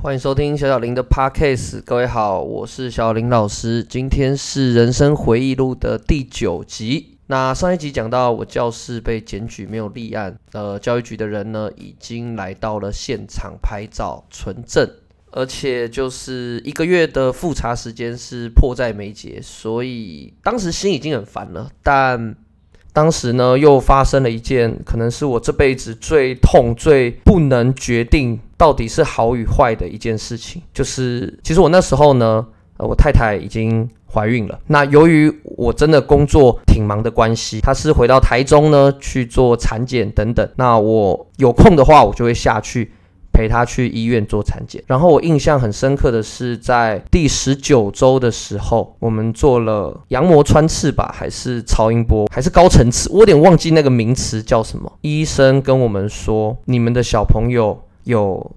欢迎收听小小林的 Podcast，各位好，我是小林老师。今天是人生回忆录的第九集。那上一集讲到我教室被检举没有立案，呃，教育局的人呢已经来到了现场拍照存证，而且就是一个月的复查时间是迫在眉睫，所以当时心已经很烦了，但。当时呢，又发生了一件可能是我这辈子最痛、最不能决定到底是好与坏的一件事情，就是其实我那时候呢，我太太已经怀孕了。那由于我真的工作挺忙的关系，她是回到台中呢去做产检等等。那我有空的话，我就会下去。陪他去医院做产检，然后我印象很深刻的是，在第十九周的时候，我们做了羊膜穿刺吧，还是超音波，还是高层次，我有点忘记那个名词叫什么。医生跟我们说，你们的小朋友有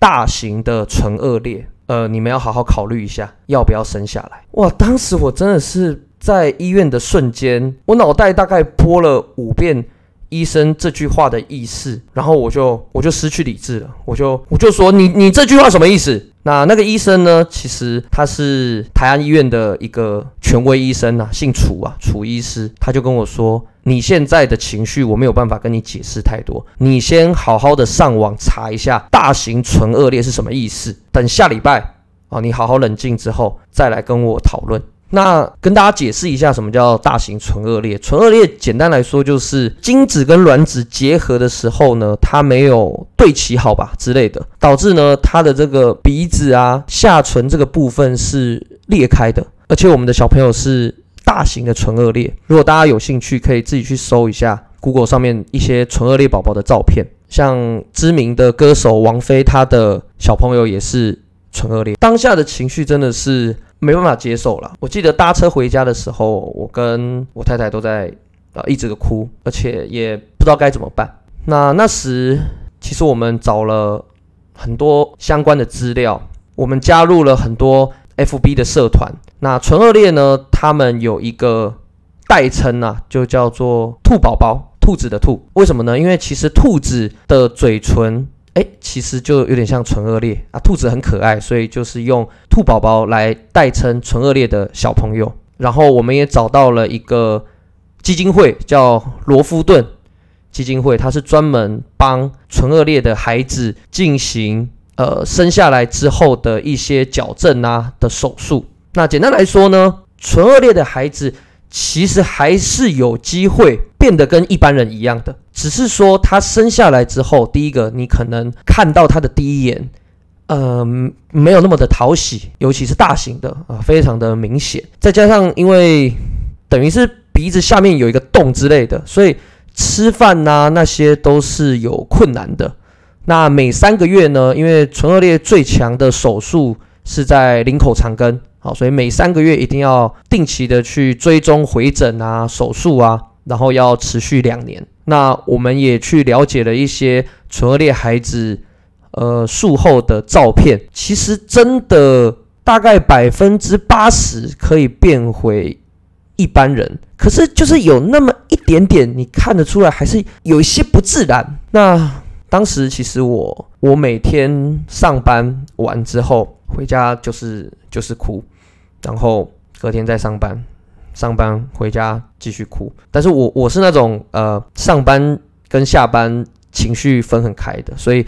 大型的唇腭裂，呃，你们要好好考虑一下，要不要生下来。哇，当时我真的是在医院的瞬间，我脑袋大概播了五遍。医生这句话的意思，然后我就我就失去理智了，我就我就说你你这句话什么意思？那那个医生呢？其实他是台安医院的一个权威医生啊，姓楚啊，楚医师。他就跟我说，你现在的情绪我没有办法跟你解释太多，你先好好的上网查一下大型唇腭裂是什么意思，等下礼拜啊，你好好冷静之后再来跟我讨论。那跟大家解释一下，什么叫大型唇腭裂？唇腭裂简单来说就是精子跟卵子结合的时候呢，它没有对齐好吧之类的，导致呢它的这个鼻子啊下唇这个部分是裂开的，而且我们的小朋友是大型的唇腭裂。如果大家有兴趣，可以自己去搜一下 Google 上面一些唇腭裂宝宝的照片，像知名的歌手王菲，她的小朋友也是唇腭裂。当下的情绪真的是。没办法接受了。我记得搭车回家的时候，我跟我太太都在啊一直的哭，而且也不知道该怎么办。那那时其实我们找了很多相关的资料，我们加入了很多 FB 的社团。那纯恶劣呢，他们有一个代称啊，就叫做“兔宝宝”，兔子的兔。为什么呢？因为其实兔子的嘴唇。哎，其实就有点像唇腭裂啊，兔子很可爱，所以就是用兔宝宝来代称唇腭裂的小朋友。然后我们也找到了一个基金会，叫罗夫顿基金会，它是专门帮唇腭裂的孩子进行呃生下来之后的一些矫正啊的手术。那简单来说呢，唇腭裂的孩子。其实还是有机会变得跟一般人一样的，只是说他生下来之后，第一个你可能看到他的第一眼，呃，没有那么的讨喜，尤其是大型的啊，非常的明显。再加上因为等于是鼻子下面有一个洞之类的，所以吃饭呐那些都是有困难的。那每三个月呢，因为唇腭裂最强的手术是在领口长根。好，所以每三个月一定要定期的去追踪回诊啊、手术啊，然后要持续两年。那我们也去了解了一些唇腭裂孩子，呃，术后的照片，其实真的大概百分之八十可以变回一般人，可是就是有那么一点点，你看得出来还是有一些不自然。那当时其实我我每天上班完之后回家就是就是哭。然后隔天再上班，上班回家继续哭。但是我我是那种呃上班跟下班情绪分很开的，所以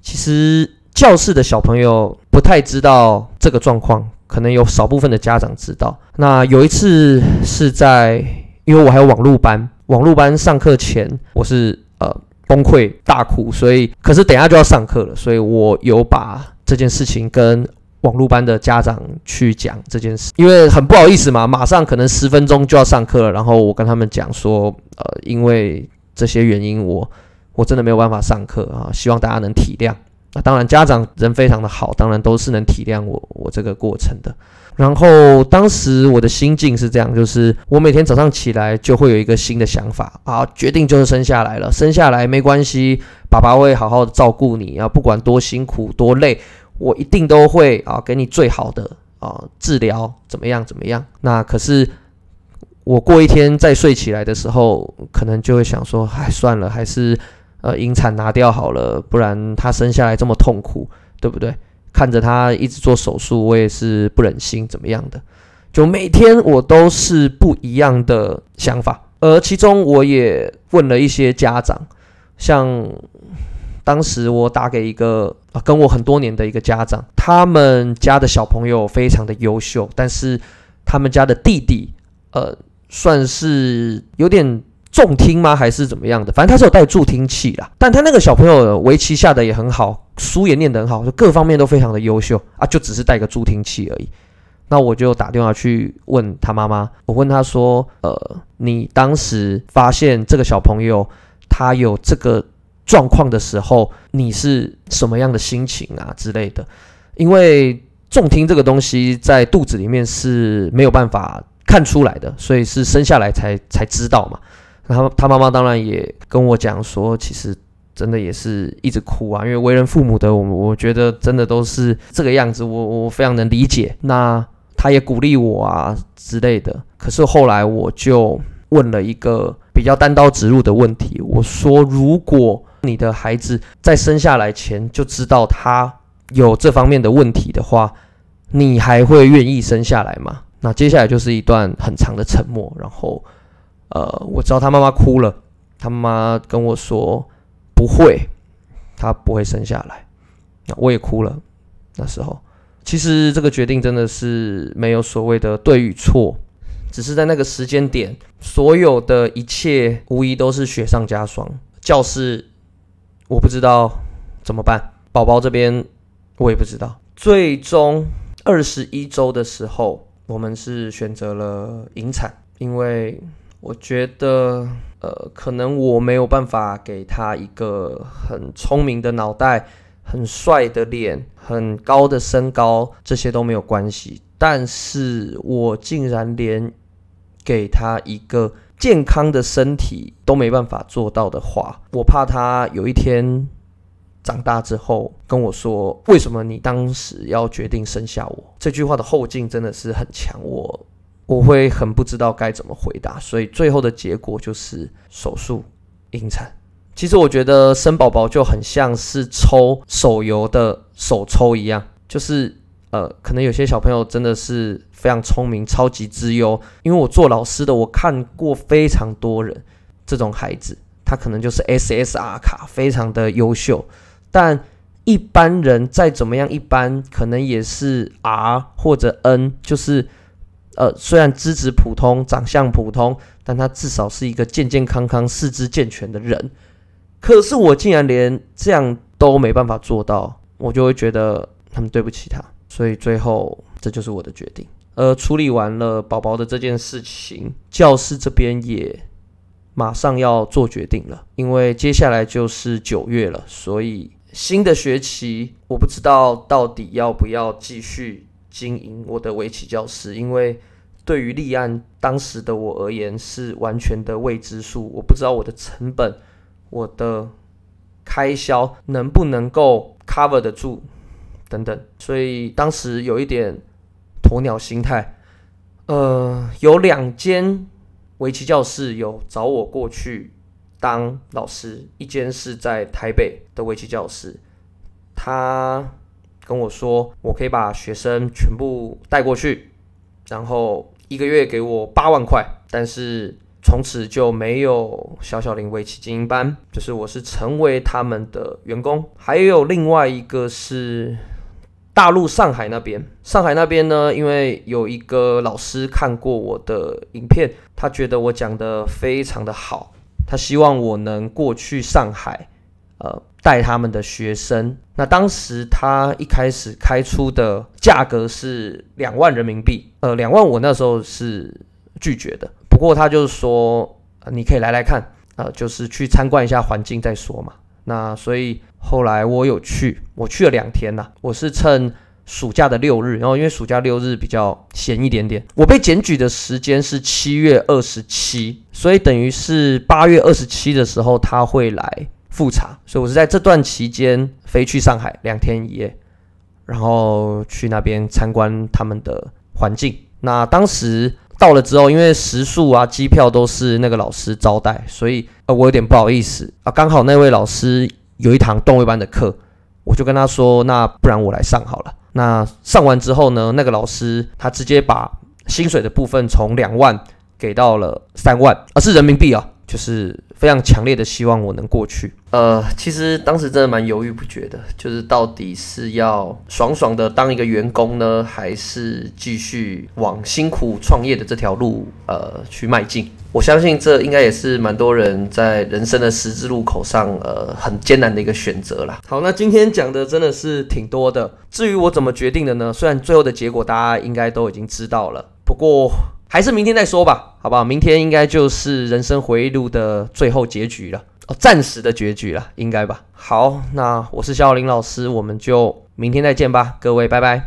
其实教室的小朋友不太知道这个状况，可能有少部分的家长知道。那有一次是在，因为我还有网络班，网络班上课前我是呃崩溃大哭，所以可是等下就要上课了，所以我有把这件事情跟。网络班的家长去讲这件事，因为很不好意思嘛，马上可能十分钟就要上课了。然后我跟他们讲说，呃，因为这些原因，我我真的没有办法上课啊，希望大家能体谅。那当然，家长人非常的好，当然都是能体谅我我这个过程的。然后当时我的心境是这样，就是我每天早上起来就会有一个新的想法啊，决定就是生下来了，生下来没关系，爸爸会好好的照顾你啊，不管多辛苦多累。我一定都会啊，给你最好的啊治疗，怎么样怎么样？那可是我过一天再睡起来的时候，可能就会想说，哎，算了，还是呃引产拿掉好了，不然他生下来这么痛苦，对不对？看着他一直做手术，我也是不忍心怎么样的。就每天我都是不一样的想法，而其中我也问了一些家长，像当时我打给一个跟我很多年的一个家长，他们家的小朋友非常的优秀，但是他们家的弟弟呃算是有点重听吗？还是怎么样的？反正他是有带助听器啦，但他那个小朋友围棋下的也很好，书也念得很好，就各方面都非常的优秀啊，就只是带个助听器而已。那我就打电话去问他妈妈，我问他说：“呃，你当时发现这个小朋友他有这个状况的时候，你是什么样的心情啊之类的？因为重听这个东西在肚子里面是没有办法看出来的，所以是生下来才才知道嘛。然后他妈妈当然也跟我讲说，其实真的也是一直哭啊，因为为人父母的我，我觉得真的都是这个样子，我我非常能理解。那。他也鼓励我啊之类的，可是后来我就问了一个比较单刀直入的问题，我说：如果你的孩子在生下来前就知道他有这方面的问题的话，你还会愿意生下来吗？那接下来就是一段很长的沉默，然后，呃，我知道他妈妈哭了，他妈跟我说不会，他不会生下来，那我也哭了，那时候。其实这个决定真的是没有所谓的对与错，只是在那个时间点，所有的一切无疑都是雪上加霜。教室我不知道怎么办，宝宝这边我也不知道。最终二十一周的时候，我们是选择了引产，因为我觉得，呃，可能我没有办法给他一个很聪明的脑袋。很帅的脸，很高的身高，这些都没有关系。但是我竟然连给他一个健康的身体都没办法做到的话，我怕他有一天长大之后跟我说：“为什么你当时要决定生下我？”这句话的后劲真的是很强，我我会很不知道该怎么回答。所以最后的结果就是手术引产。其实我觉得生宝宝就很像是抽手游的手抽一样，就是呃，可能有些小朋友真的是非常聪明、超级之优。因为我做老师的，我看过非常多人这种孩子，他可能就是 SSR 卡，非常的优秀。但一般人再怎么样一般，可能也是 R 或者 N，就是呃，虽然资质普通、长相普通，但他至少是一个健健康康、四肢健全的人。可是我竟然连这样都没办法做到，我就会觉得他们对不起他，所以最后这就是我的决定。呃，处理完了宝宝的这件事情，教室这边也马上要做决定了，因为接下来就是九月了，所以新的学期我不知道到底要不要继续经营我的围棋教室，因为对于立案当时的我而言是完全的未知数，我不知道我的成本。我的开销能不能够 cover 得住，等等，所以当时有一点鸵鸟心态。呃，有两间围棋教室有找我过去当老师，一间是在台北的围棋教室，他跟我说，我可以把学生全部带过去，然后一个月给我八万块，但是。从此就没有小小林围棋精英班，就是我是成为他们的员工。还有另外一个是大陆上海那边，上海那边呢，因为有一个老师看过我的影片，他觉得我讲的非常的好，他希望我能过去上海，呃，带他们的学生。那当时他一开始开出的价格是两万人民币，呃，两万我那时候是拒绝的。不过他就是说，你可以来来看，呃，就是去参观一下环境再说嘛。那所以后来我有去，我去了两天呐。我是趁暑假的六日，然后因为暑假六日比较闲一点点。我被检举的时间是七月二十七，所以等于是八月二十七的时候他会来复查。所以我是在这段期间飞去上海两天一夜，然后去那边参观他们的环境。那当时。到了之后，因为食宿啊、机票都是那个老师招待，所以呃，我有点不好意思啊。刚好那位老师有一堂动位班的课，我就跟他说，那不然我来上好了。那上完之后呢，那个老师他直接把薪水的部分从两万给到了三万，啊是人民币啊，就是非常强烈的希望我能过去。呃，其实当时真的蛮犹豫不决的，就是到底是要爽爽的当一个员工呢，还是继续往辛苦创业的这条路呃去迈进？我相信这应该也是蛮多人在人生的十字路口上呃很艰难的一个选择啦。好，那今天讲的真的是挺多的。至于我怎么决定的呢？虽然最后的结果大家应该都已经知道了，不过还是明天再说吧，好不好？明天应该就是人生回忆录的最后结局了。哦，暂时的结局了，应该吧。好，那我是肖林老师，我们就明天再见吧，各位，拜拜。